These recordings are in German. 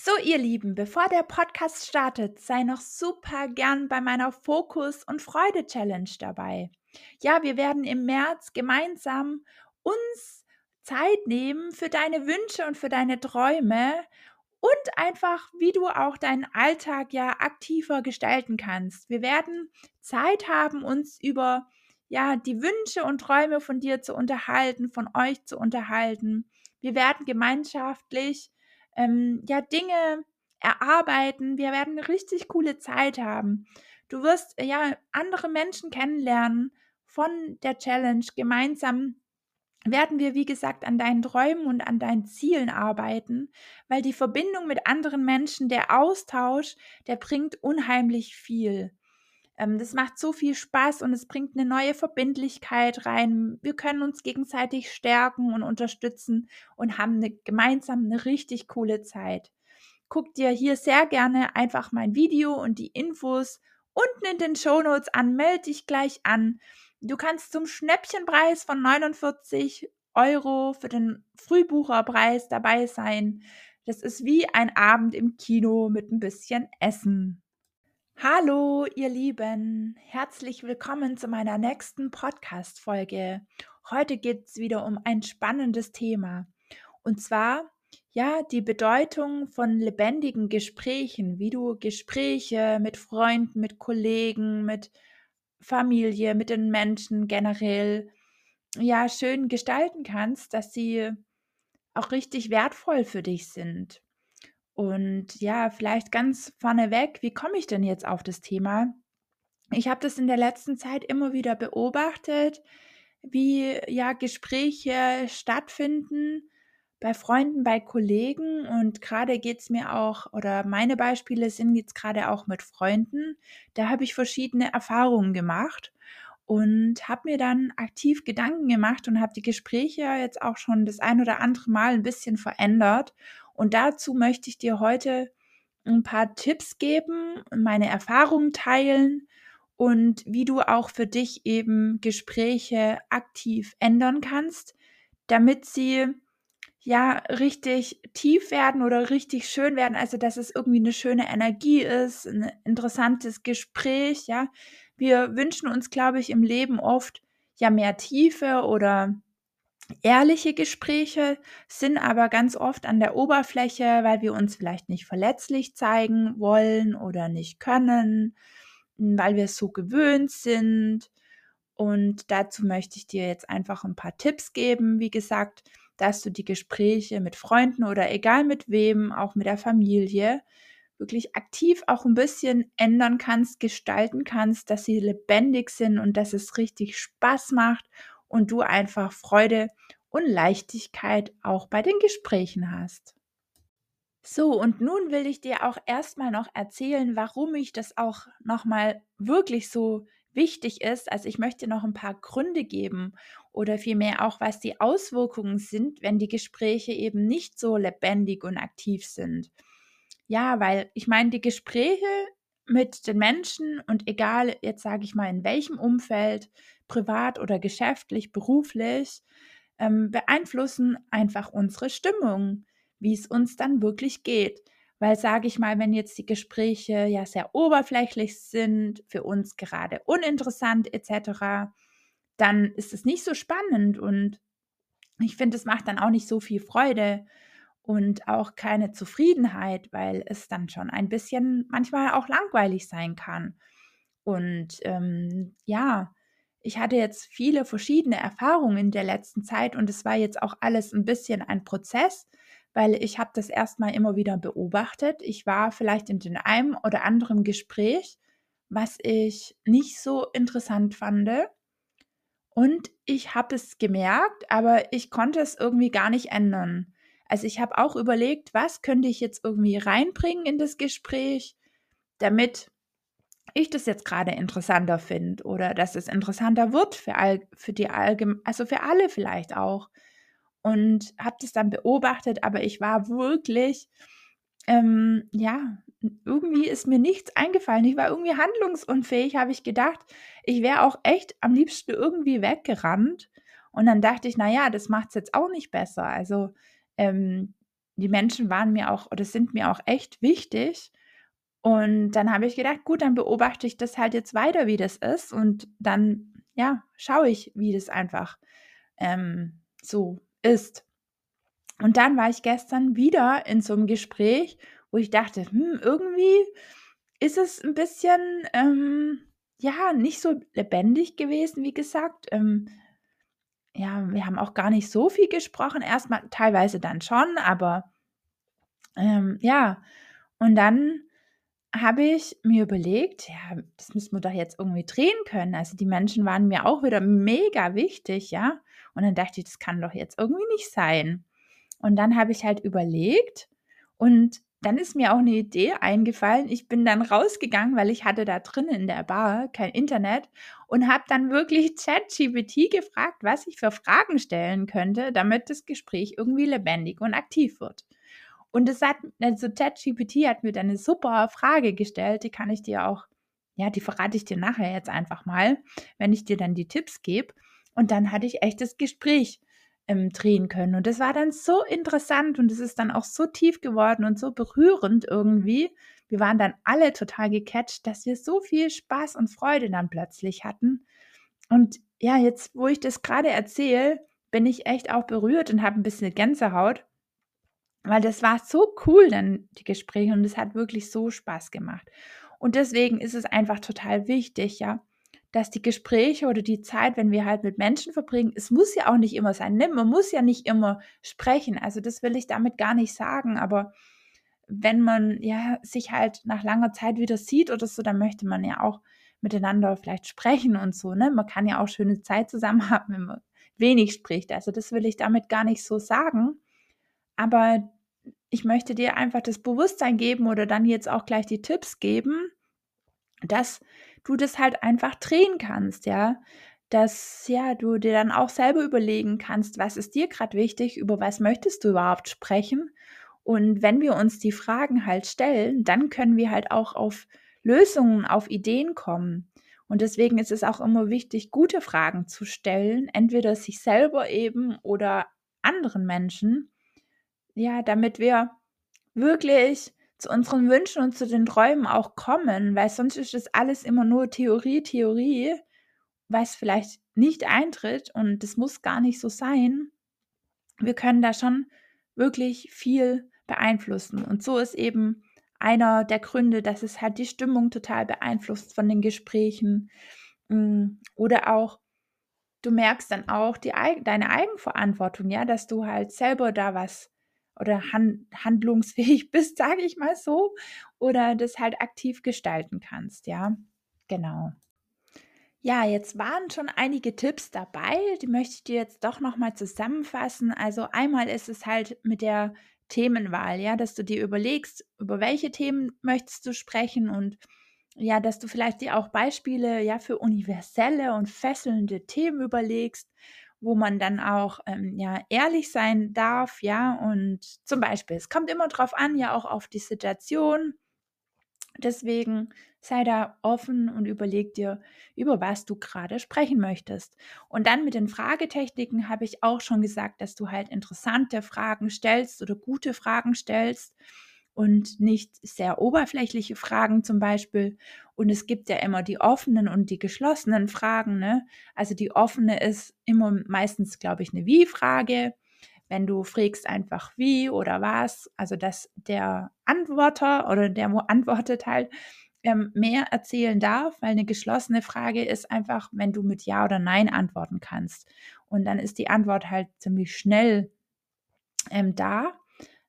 So, ihr Lieben, bevor der Podcast startet, sei noch super gern bei meiner Fokus- und Freude-Challenge dabei. Ja, wir werden im März gemeinsam uns Zeit nehmen für deine Wünsche und für deine Träume und einfach, wie du auch deinen Alltag ja aktiver gestalten kannst. Wir werden Zeit haben, uns über ja, die Wünsche und Träume von dir zu unterhalten, von euch zu unterhalten. Wir werden gemeinschaftlich ähm, ja, Dinge erarbeiten. Wir werden eine richtig coole Zeit haben. Du wirst ja andere Menschen kennenlernen von der Challenge. Gemeinsam werden wir, wie gesagt, an deinen Träumen und an deinen Zielen arbeiten, weil die Verbindung mit anderen Menschen, der Austausch, der bringt unheimlich viel. Ähm, das macht so viel Spaß und es bringt eine neue Verbindlichkeit rein. Wir können uns gegenseitig stärken und unterstützen und haben eine, gemeinsam eine richtig coole Zeit. Guck dir hier sehr gerne einfach mein Video und die Infos unten in den Show Notes an. Melde dich gleich an. Du kannst zum Schnäppchenpreis von 49 Euro für den Frühbucherpreis dabei sein. Das ist wie ein Abend im Kino mit ein bisschen Essen. Hallo, ihr Lieben, herzlich willkommen zu meiner nächsten Podcast-Folge. Heute geht es wieder um ein spannendes Thema und zwar ja die Bedeutung von lebendigen Gesprächen, wie du Gespräche mit Freunden, mit Kollegen, mit Familie, mit den Menschen generell ja schön gestalten kannst, dass sie auch richtig wertvoll für dich sind. Und ja, vielleicht ganz vorneweg, wie komme ich denn jetzt auf das Thema? Ich habe das in der letzten Zeit immer wieder beobachtet, wie ja Gespräche stattfinden bei Freunden, bei Kollegen. Und gerade geht es mir auch, oder meine Beispiele sind jetzt gerade auch mit Freunden, da habe ich verschiedene Erfahrungen gemacht und habe mir dann aktiv Gedanken gemacht und habe die Gespräche jetzt auch schon das ein oder andere Mal ein bisschen verändert und dazu möchte ich dir heute ein paar Tipps geben, meine Erfahrungen teilen und wie du auch für dich eben Gespräche aktiv ändern kannst, damit sie ja richtig tief werden oder richtig schön werden, also dass es irgendwie eine schöne Energie ist, ein interessantes Gespräch, ja. Wir wünschen uns, glaube ich, im Leben oft ja mehr Tiefe oder Ehrliche Gespräche sind aber ganz oft an der Oberfläche, weil wir uns vielleicht nicht verletzlich zeigen wollen oder nicht können, weil wir es so gewöhnt sind. Und dazu möchte ich dir jetzt einfach ein paar Tipps geben. Wie gesagt, dass du die Gespräche mit Freunden oder egal mit wem, auch mit der Familie, wirklich aktiv auch ein bisschen ändern kannst, gestalten kannst, dass sie lebendig sind und dass es richtig Spaß macht und du einfach Freude und Leichtigkeit auch bei den Gesprächen hast. So, und nun will ich dir auch erstmal noch erzählen, warum ich das auch nochmal wirklich so wichtig ist. Also ich möchte noch ein paar Gründe geben oder vielmehr auch, was die Auswirkungen sind, wenn die Gespräche eben nicht so lebendig und aktiv sind. Ja, weil ich meine, die Gespräche mit den Menschen und egal, jetzt sage ich mal, in welchem Umfeld, privat oder geschäftlich, beruflich, ähm, beeinflussen einfach unsere Stimmung, wie es uns dann wirklich geht. Weil, sage ich mal, wenn jetzt die Gespräche ja sehr oberflächlich sind, für uns gerade uninteressant etc., dann ist es nicht so spannend und ich finde, es macht dann auch nicht so viel Freude und auch keine Zufriedenheit, weil es dann schon ein bisschen manchmal auch langweilig sein kann. Und ähm, ja, ich hatte jetzt viele verschiedene Erfahrungen in der letzten Zeit und es war jetzt auch alles ein bisschen ein Prozess, weil ich habe das erstmal immer wieder beobachtet. Ich war vielleicht in den einem oder anderen Gespräch, was ich nicht so interessant fand. Und ich habe es gemerkt, aber ich konnte es irgendwie gar nicht ändern. Also ich habe auch überlegt, was könnte ich jetzt irgendwie reinbringen in das Gespräch, damit ich das jetzt gerade interessanter finde oder dass es interessanter wird für, all, für die allgemein, also für alle vielleicht auch. Und habe das dann beobachtet, aber ich war wirklich, ähm, ja, irgendwie ist mir nichts eingefallen. Ich war irgendwie handlungsunfähig, habe ich gedacht. Ich wäre auch echt am liebsten irgendwie weggerannt. Und dann dachte ich, naja, das macht es jetzt auch nicht besser. Also ähm, die Menschen waren mir auch oder sind mir auch echt wichtig. Und dann habe ich gedacht, gut, dann beobachte ich das halt jetzt weiter, wie das ist. Und dann, ja, schaue ich, wie das einfach ähm, so ist. Und dann war ich gestern wieder in so einem Gespräch, wo ich dachte, hm, irgendwie ist es ein bisschen, ähm, ja, nicht so lebendig gewesen, wie gesagt. Ähm, ja, wir haben auch gar nicht so viel gesprochen. Erstmal teilweise dann schon, aber ähm, ja. Und dann habe ich mir überlegt, ja, das müssen wir doch jetzt irgendwie drehen können. Also die Menschen waren mir auch wieder mega wichtig, ja. Und dann dachte ich, das kann doch jetzt irgendwie nicht sein. Und dann habe ich halt überlegt und dann ist mir auch eine Idee eingefallen. Ich bin dann rausgegangen, weil ich hatte da drin in der Bar kein Internet und habe dann wirklich ChatGPT gefragt, was ich für Fragen stellen könnte, damit das Gespräch irgendwie lebendig und aktiv wird. Und es hat, also ChatGPT hat mir dann eine super Frage gestellt, die kann ich dir auch, ja, die verrate ich dir nachher jetzt einfach mal, wenn ich dir dann die Tipps gebe. Und dann hatte ich echt das Gespräch ähm, drehen können. Und das war dann so interessant und es ist dann auch so tief geworden und so berührend irgendwie. Wir waren dann alle total gecatcht, dass wir so viel Spaß und Freude dann plötzlich hatten. Und ja, jetzt, wo ich das gerade erzähle, bin ich echt auch berührt und habe ein bisschen Gänsehaut, weil das war so cool dann, die Gespräche, und es hat wirklich so Spaß gemacht. Und deswegen ist es einfach total wichtig, ja, dass die Gespräche oder die Zeit, wenn wir halt mit Menschen verbringen, es muss ja auch nicht immer sein. Ne? Man muss ja nicht immer sprechen. Also das will ich damit gar nicht sagen. Aber wenn man ja sich halt nach langer Zeit wieder sieht oder so, dann möchte man ja auch miteinander vielleicht sprechen und so. Ne? Man kann ja auch schöne Zeit zusammen haben, wenn man wenig spricht. Also das will ich damit gar nicht so sagen. Aber ich möchte dir einfach das Bewusstsein geben oder dann jetzt auch gleich die Tipps geben, dass du das halt einfach drehen kannst, ja. Dass ja, du dir dann auch selber überlegen kannst, was ist dir gerade wichtig, über was möchtest du überhaupt sprechen? Und wenn wir uns die Fragen halt stellen, dann können wir halt auch auf Lösungen, auf Ideen kommen. Und deswegen ist es auch immer wichtig, gute Fragen zu stellen, entweder sich selber eben oder anderen Menschen, ja, damit wir wirklich zu unseren Wünschen und zu den Träumen auch kommen, weil sonst ist das alles immer nur Theorie, Theorie, was vielleicht nicht eintritt und das muss gar nicht so sein. Wir können da schon wirklich viel beeinflussen. Und so ist eben einer der Gründe, dass es halt die Stimmung total beeinflusst von den Gesprächen. Mm, oder auch, du merkst dann auch die, deine Eigenverantwortung, ja, dass du halt selber da was oder hand, handlungsfähig bist, sage ich mal so, oder das halt aktiv gestalten kannst, ja. Genau. Ja, jetzt waren schon einige Tipps dabei, die möchte ich dir jetzt doch nochmal zusammenfassen. Also einmal ist es halt mit der Themenwahl, ja, dass du dir überlegst, über welche Themen möchtest du sprechen und ja, dass du vielleicht dir auch Beispiele ja für universelle und fesselnde Themen überlegst wo man dann auch ähm, ja ehrlich sein darf, ja, und zum Beispiel, es kommt immer drauf an, ja auch auf die Situation. Deswegen sei da offen und überleg dir, über was du gerade sprechen möchtest. Und dann mit den Fragetechniken habe ich auch schon gesagt, dass du halt interessante Fragen stellst oder gute Fragen stellst und nicht sehr oberflächliche Fragen zum Beispiel. Und es gibt ja immer die offenen und die geschlossenen Fragen. Ne? Also die offene ist immer meistens, glaube ich, eine Wie-Frage. Wenn du fragst einfach wie oder was, also dass der Antworter oder der, wo antwortet halt, ähm, mehr erzählen darf, weil eine geschlossene Frage ist einfach, wenn du mit Ja oder Nein antworten kannst. Und dann ist die Antwort halt ziemlich schnell ähm, da.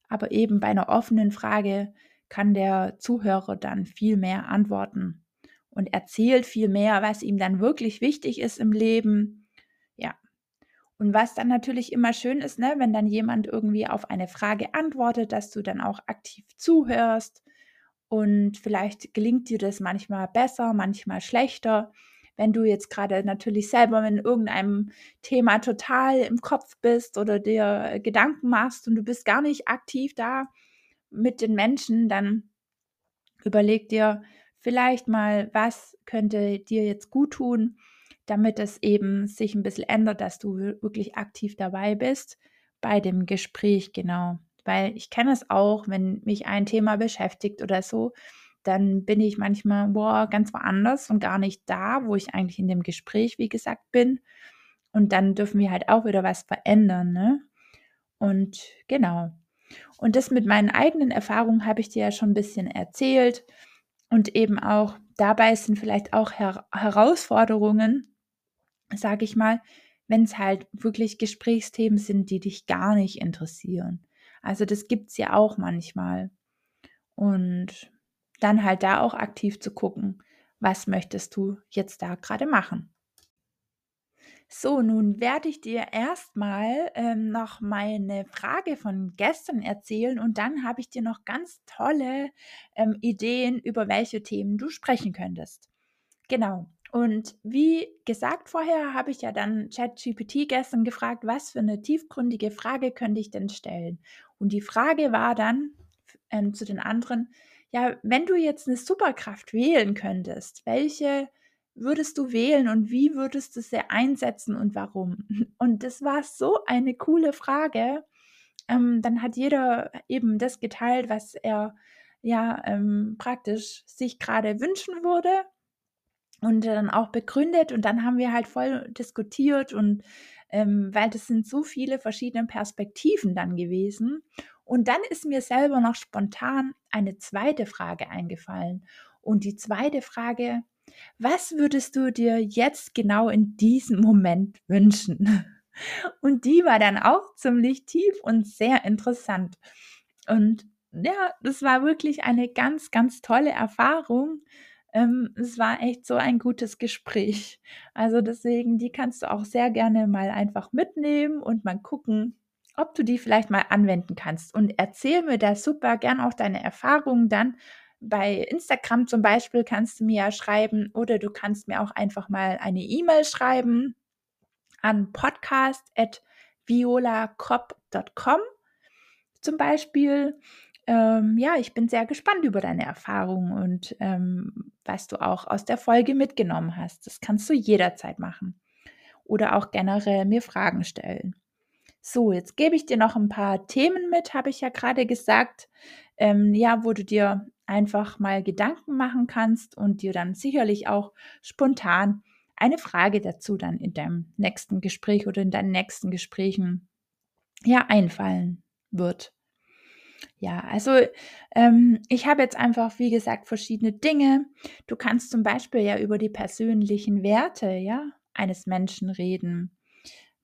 Aber eben bei einer offenen Frage kann der Zuhörer dann viel mehr antworten und erzählt viel mehr, was ihm dann wirklich wichtig ist im Leben. Ja. Und was dann natürlich immer schön ist, ne, wenn dann jemand irgendwie auf eine Frage antwortet, dass du dann auch aktiv zuhörst. Und vielleicht gelingt dir das manchmal besser, manchmal schlechter wenn du jetzt gerade natürlich selber in irgendeinem Thema total im Kopf bist oder dir Gedanken machst und du bist gar nicht aktiv da mit den Menschen, dann überleg dir vielleicht mal, was könnte dir jetzt gut tun, damit es eben sich ein bisschen ändert, dass du wirklich aktiv dabei bist bei dem Gespräch, genau. weil ich kenne es auch, wenn mich ein Thema beschäftigt oder so, dann bin ich manchmal boah, ganz woanders und gar nicht da, wo ich eigentlich in dem Gespräch, wie gesagt, bin. Und dann dürfen wir halt auch wieder was verändern, ne? Und genau. Und das mit meinen eigenen Erfahrungen habe ich dir ja schon ein bisschen erzählt. Und eben auch dabei sind vielleicht auch Her Herausforderungen, sage ich mal, wenn es halt wirklich Gesprächsthemen sind, die dich gar nicht interessieren. Also das gibt es ja auch manchmal. Und dann halt da auch aktiv zu gucken, was möchtest du jetzt da gerade machen. So, nun werde ich dir erstmal ähm, noch meine Frage von gestern erzählen und dann habe ich dir noch ganz tolle ähm, Ideen, über welche Themen du sprechen könntest. Genau. Und wie gesagt vorher, habe ich ja dann ChatGPT gestern gefragt, was für eine tiefgründige Frage könnte ich denn stellen? Und die Frage war dann ähm, zu den anderen, ja, wenn du jetzt eine Superkraft wählen könntest, welche würdest du wählen und wie würdest du sie einsetzen und warum? Und das war so eine coole Frage. Ähm, dann hat jeder eben das geteilt, was er ja ähm, praktisch sich gerade wünschen würde und dann auch begründet und dann haben wir halt voll diskutiert und ähm, weil das sind so viele verschiedene Perspektiven dann gewesen. Und dann ist mir selber noch spontan eine zweite Frage eingefallen. Und die zweite Frage, was würdest du dir jetzt genau in diesem Moment wünschen? Und die war dann auch ziemlich tief und sehr interessant. Und ja, das war wirklich eine ganz, ganz tolle Erfahrung. Ähm, es war echt so ein gutes Gespräch. Also deswegen, die kannst du auch sehr gerne mal einfach mitnehmen und mal gucken, ob du die vielleicht mal anwenden kannst. Und erzähl mir da super gern auch deine Erfahrungen dann bei Instagram zum Beispiel kannst du mir ja schreiben oder du kannst mir auch einfach mal eine E-Mail schreiben an podcast.violakop.com zum Beispiel. Ähm, ja, ich bin sehr gespannt über deine Erfahrungen und ähm, was du auch aus der Folge mitgenommen hast. Das kannst du jederzeit machen. Oder auch generell mir Fragen stellen. So, jetzt gebe ich dir noch ein paar Themen mit, habe ich ja gerade gesagt. Ähm, ja, wo du dir einfach mal Gedanken machen kannst und dir dann sicherlich auch spontan eine Frage dazu dann in deinem nächsten Gespräch oder in deinen nächsten Gesprächen ja einfallen wird. Ja, also ähm, ich habe jetzt einfach, wie gesagt, verschiedene Dinge. Du kannst zum Beispiel ja über die persönlichen Werte ja, eines Menschen reden.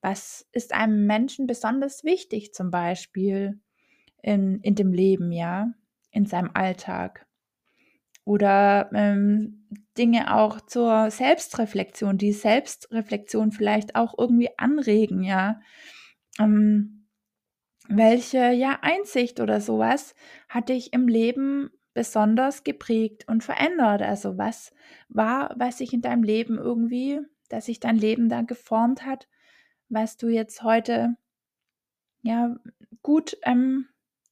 Was ist einem Menschen besonders wichtig zum Beispiel in, in dem Leben, ja? in seinem Alltag. Oder ähm, Dinge auch zur Selbstreflexion, die Selbstreflexion vielleicht auch irgendwie anregen, ja. Ähm, welche ja Einsicht oder sowas hat dich im Leben besonders geprägt und verändert? Also was war, was sich in deinem Leben irgendwie, dass sich dein Leben da geformt hat, was du jetzt heute ja gut ähm,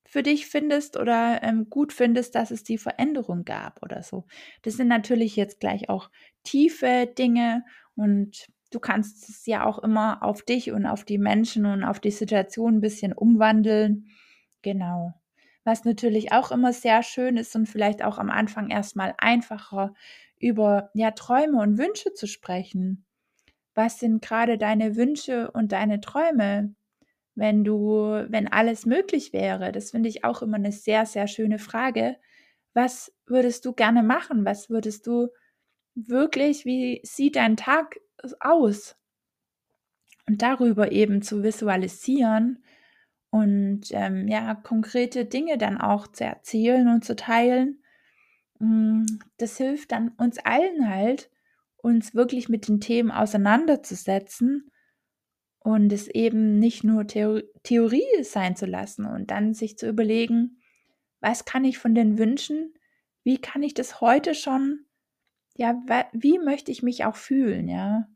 für dich findest oder ähm, gut findest, dass es die Veränderung gab oder so. Das sind natürlich jetzt gleich auch tiefe Dinge und du kannst es ja auch immer auf dich und auf die Menschen und auf die Situation ein bisschen umwandeln. Genau. Was natürlich auch immer sehr schön ist und vielleicht auch am Anfang erstmal einfacher über ja Träume und Wünsche zu sprechen. Was sind gerade deine Wünsche und deine Träume? wenn du, wenn alles möglich wäre? Das finde ich auch immer eine sehr, sehr schöne Frage. Was würdest du gerne machen? Was würdest du wirklich, wie sieht dein Tag aus? Und darüber eben zu visualisieren und ähm, ja, konkrete Dinge dann auch zu erzählen und zu teilen. Mm, das hilft dann uns allen halt, uns wirklich mit den Themen auseinanderzusetzen und es eben nicht nur Theorie sein zu lassen und dann sich zu überlegen, was kann ich von den Wünschen, wie kann ich das heute schon, ja, wie möchte ich mich auch fühlen, ja.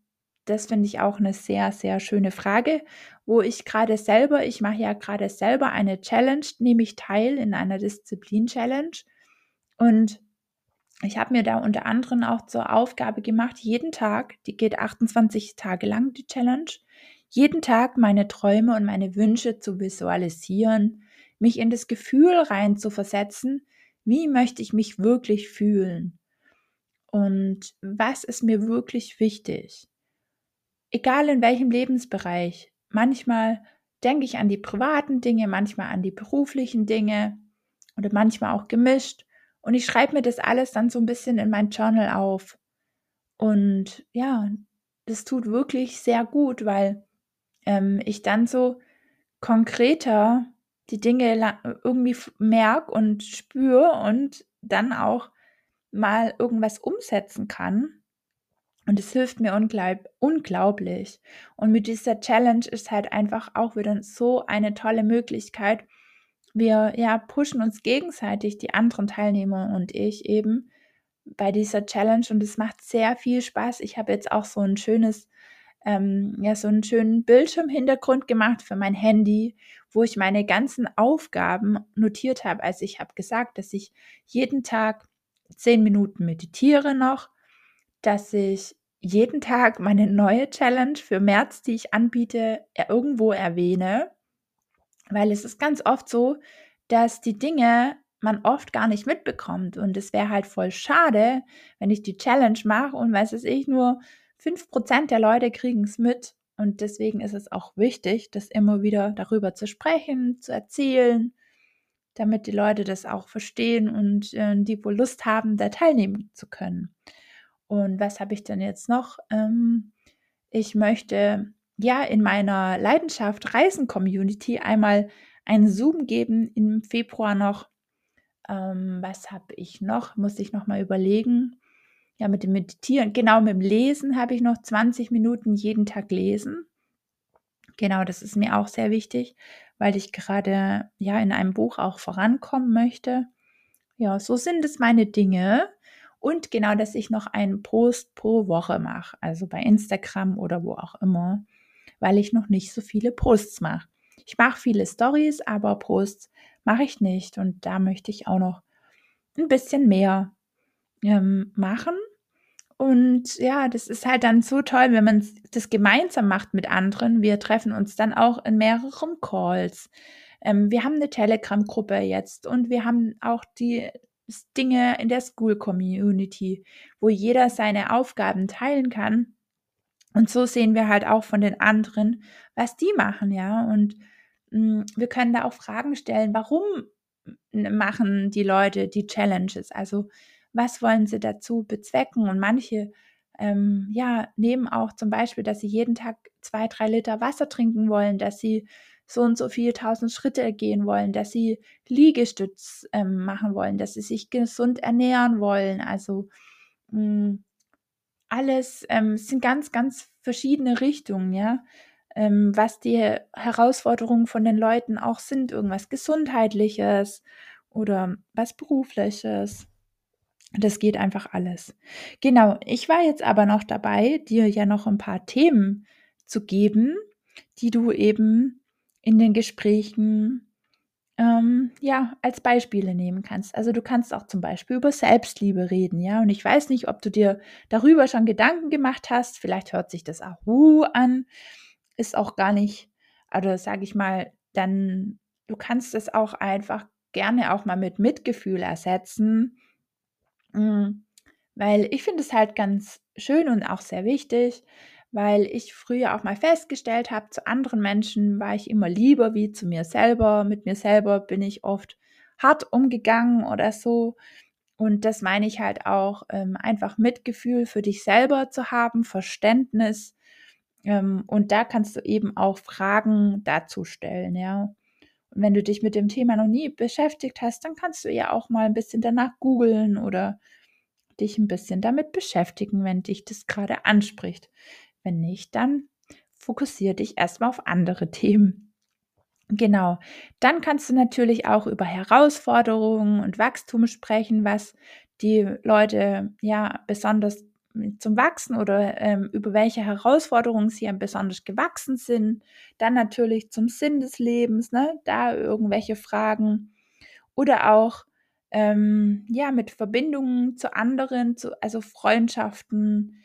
Das finde ich auch eine sehr, sehr schöne Frage, wo ich gerade selber, ich mache ja gerade selber eine Challenge, nehme ich teil in einer Disziplin-Challenge und ich habe mir da unter anderem auch zur Aufgabe gemacht, jeden Tag, die geht 28 Tage lang, die Challenge, jeden Tag meine Träume und meine Wünsche zu visualisieren, mich in das Gefühl rein zu versetzen, wie möchte ich mich wirklich fühlen und was ist mir wirklich wichtig. Egal in welchem Lebensbereich. Manchmal denke ich an die privaten Dinge, manchmal an die beruflichen Dinge oder manchmal auch gemischt. Und ich schreibe mir das alles dann so ein bisschen in mein Journal auf. Und ja, das tut wirklich sehr gut, weil ähm, ich dann so konkreter die Dinge irgendwie merke und spüre und dann auch mal irgendwas umsetzen kann. Und es hilft mir unglaub unglaublich. Und mit dieser Challenge ist halt einfach auch wieder so eine tolle Möglichkeit. Wir ja pushen uns gegenseitig, die anderen Teilnehmer und ich eben bei dieser Challenge und es macht sehr viel Spaß. Ich habe jetzt auch so ein schönes ähm, ja, so einen schönen Bildschirmhintergrund gemacht für mein Handy, wo ich meine ganzen Aufgaben notiert habe. Also ich habe gesagt, dass ich jeden Tag zehn Minuten meditiere noch, dass ich jeden Tag meine neue Challenge für März, die ich anbiete, irgendwo erwähne, weil es ist ganz oft so, dass die Dinge man oft gar nicht mitbekommt und es wäre halt voll schade, wenn ich die Challenge mache und weiß es ich nur 5% der Leute kriegen es mit und deswegen ist es auch wichtig, das immer wieder darüber zu sprechen, zu erzählen, damit die Leute das auch verstehen und äh, die wohl Lust haben, da teilnehmen zu können. Und was habe ich denn jetzt noch? Ähm, ich möchte ja in meiner Leidenschaft Reisen Community einmal einen Zoom geben im Februar noch. Ähm, was habe ich noch? Muss ich noch mal überlegen. Ja, mit dem Meditieren, genau mit dem Lesen habe ich noch 20 Minuten jeden Tag lesen. Genau, das ist mir auch sehr wichtig, weil ich gerade ja in einem Buch auch vorankommen möchte. Ja, so sind es meine Dinge. Und genau, dass ich noch einen Post pro Woche mache, also bei Instagram oder wo auch immer, weil ich noch nicht so viele Posts mache. Ich mache viele Stories, aber Posts mache ich nicht. Und da möchte ich auch noch ein bisschen mehr ähm, machen. Und ja, das ist halt dann so toll, wenn man das gemeinsam macht mit anderen. Wir treffen uns dann auch in mehreren Calls. Ähm, wir haben eine Telegram-Gruppe jetzt und wir haben auch die Dinge in der School Community, wo jeder seine Aufgaben teilen kann. Und so sehen wir halt auch von den anderen, was die machen, ja. Und mh, mm, wir können da auch Fragen stellen, warum machen die Leute die Challenges? Also was wollen sie dazu bezwecken? Und manche ähm, ja, nehmen auch zum Beispiel, dass sie jeden Tag zwei, drei Liter Wasser trinken wollen, dass sie so und so viele tausend Schritte gehen wollen, dass sie Liegestütz ähm, machen wollen, dass sie sich gesund ernähren wollen. Also mh, hm, alles ähm, sind ganz, ganz verschiedene Richtungen, ja. Ähm, was die Herausforderungen von den Leuten auch sind, irgendwas Gesundheitliches oder was Berufliches. Das geht einfach alles. Genau, ich war jetzt aber noch dabei, dir ja noch ein paar Themen zu geben, die du eben in den Gesprächen ähm, ja als Beispiele nehmen kannst. Also du kannst auch zum Beispiel über Selbstliebe reden, ja. Und ich weiß nicht, ob du dir darüber schon Gedanken gemacht hast. Vielleicht hört sich das auch uh an, ist auch gar nicht, oder sage ich mal, dann du kannst es auch einfach gerne auch mal mit Mitgefühl ersetzen hm, weil ich finde es halt ganz schön und auch sehr wichtig, weil ich früher auch mal festgestellt habe, zu anderen Menschen war ich immer lieber wie zu mir selber. Mit mir selber bin ich oft hart umgegangen oder so. Und das meine ich halt auch, ähm, einfach Mitgefühl für dich selber zu haben, Verständnis. Ähm, und da kannst du eben auch Fragen dazu stellen, ja. Und wenn du dich mit dem Thema noch nie beschäftigt hast, dann kannst du ja auch mal ein bisschen danach googeln oder dich ein bisschen damit beschäftigen, wenn dich das gerade anspricht. Wenn nicht, dann fokussiere dich erstmal auf andere Themen. Genau. Dann kannst du natürlich auch über Herausforderungen und Wachstum sprechen, was die Leute ja besonders zum Wachsen oder ähm, über welche Herausforderungen sie besonders gewachsen sind. Dann natürlich zum Sinn des Lebens, ne? da irgendwelche Fragen. Oder auch ähm, ja, mit Verbindungen zu anderen, zu, also Freundschaften,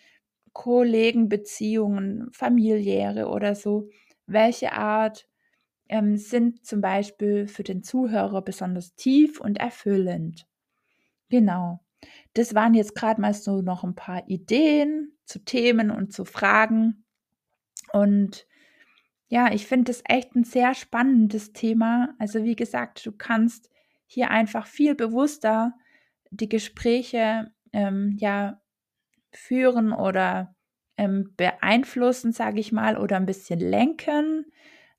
Kollegenbeziehungen, familiäre oder so. Welche Art ähm, sind zum Beispiel für den Zuhörer besonders tief und erfüllend. Genau. Das waren jetzt gerade mal so noch ein paar Ideen zu Themen und zu Fragen. Und ja, ich finde das echt ein sehr spannendes Thema. Also wie gesagt, du kannst hier einfach viel bewusster die Gespräche ähm, ja führen oder ähm, beeinflussen, sage ich mal, oder ein bisschen lenken,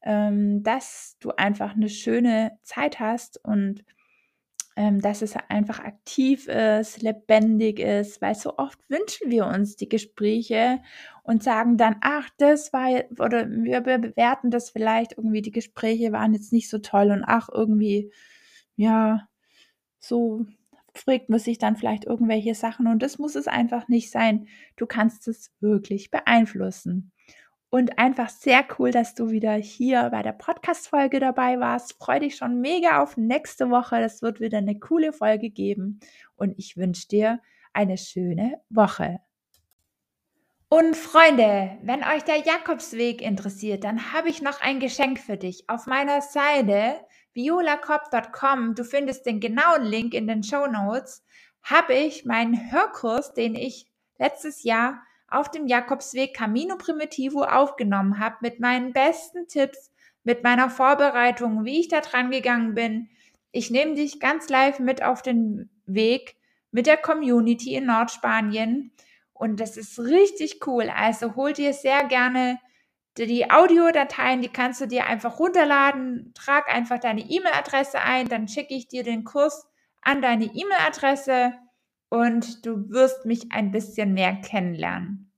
ähm, dass du einfach eine schöne Zeit hast und ähm, dass es einfach aktiv ist, lebendig ist, weil so oft wünschen wir uns die Gespräche und sagen dann, ach, das war, oder wir bewerten das vielleicht irgendwie, die Gespräche waren jetzt nicht so toll und ach, irgendwie, ja, so fragt man sich dann vielleicht irgendwelche Sachen und das muss es einfach nicht sein. Du kannst es wirklich beeinflussen. Und einfach sehr cool, dass du wieder hier bei der Podcast-Folge dabei warst. Freue dich schon mega auf nächste Woche. Das wird wieder eine coole Folge geben. Und ich wünsche dir eine schöne Woche. Und Freunde, wenn euch der Jakobsweg interessiert, dann habe ich noch ein Geschenk für dich. Auf meiner Seite violacop.com, du findest den genauen Link in den Show Notes, habe ich meinen Hörkurs, den ich letztes Jahr auf dem Jakobsweg Camino Primitivo aufgenommen habe mit meinen besten Tipps, mit meiner Vorbereitung, wie ich da dran gegangen bin. Ich nehme dich ganz live mit auf den Weg mit der Community in Nordspanien und das ist richtig cool. Also hol dir sehr gerne die Audiodateien, die kannst du dir einfach runterladen. Trag einfach deine E-Mail-Adresse ein, dann schicke ich dir den Kurs an deine E-Mail-Adresse und du wirst mich ein bisschen mehr kennenlernen.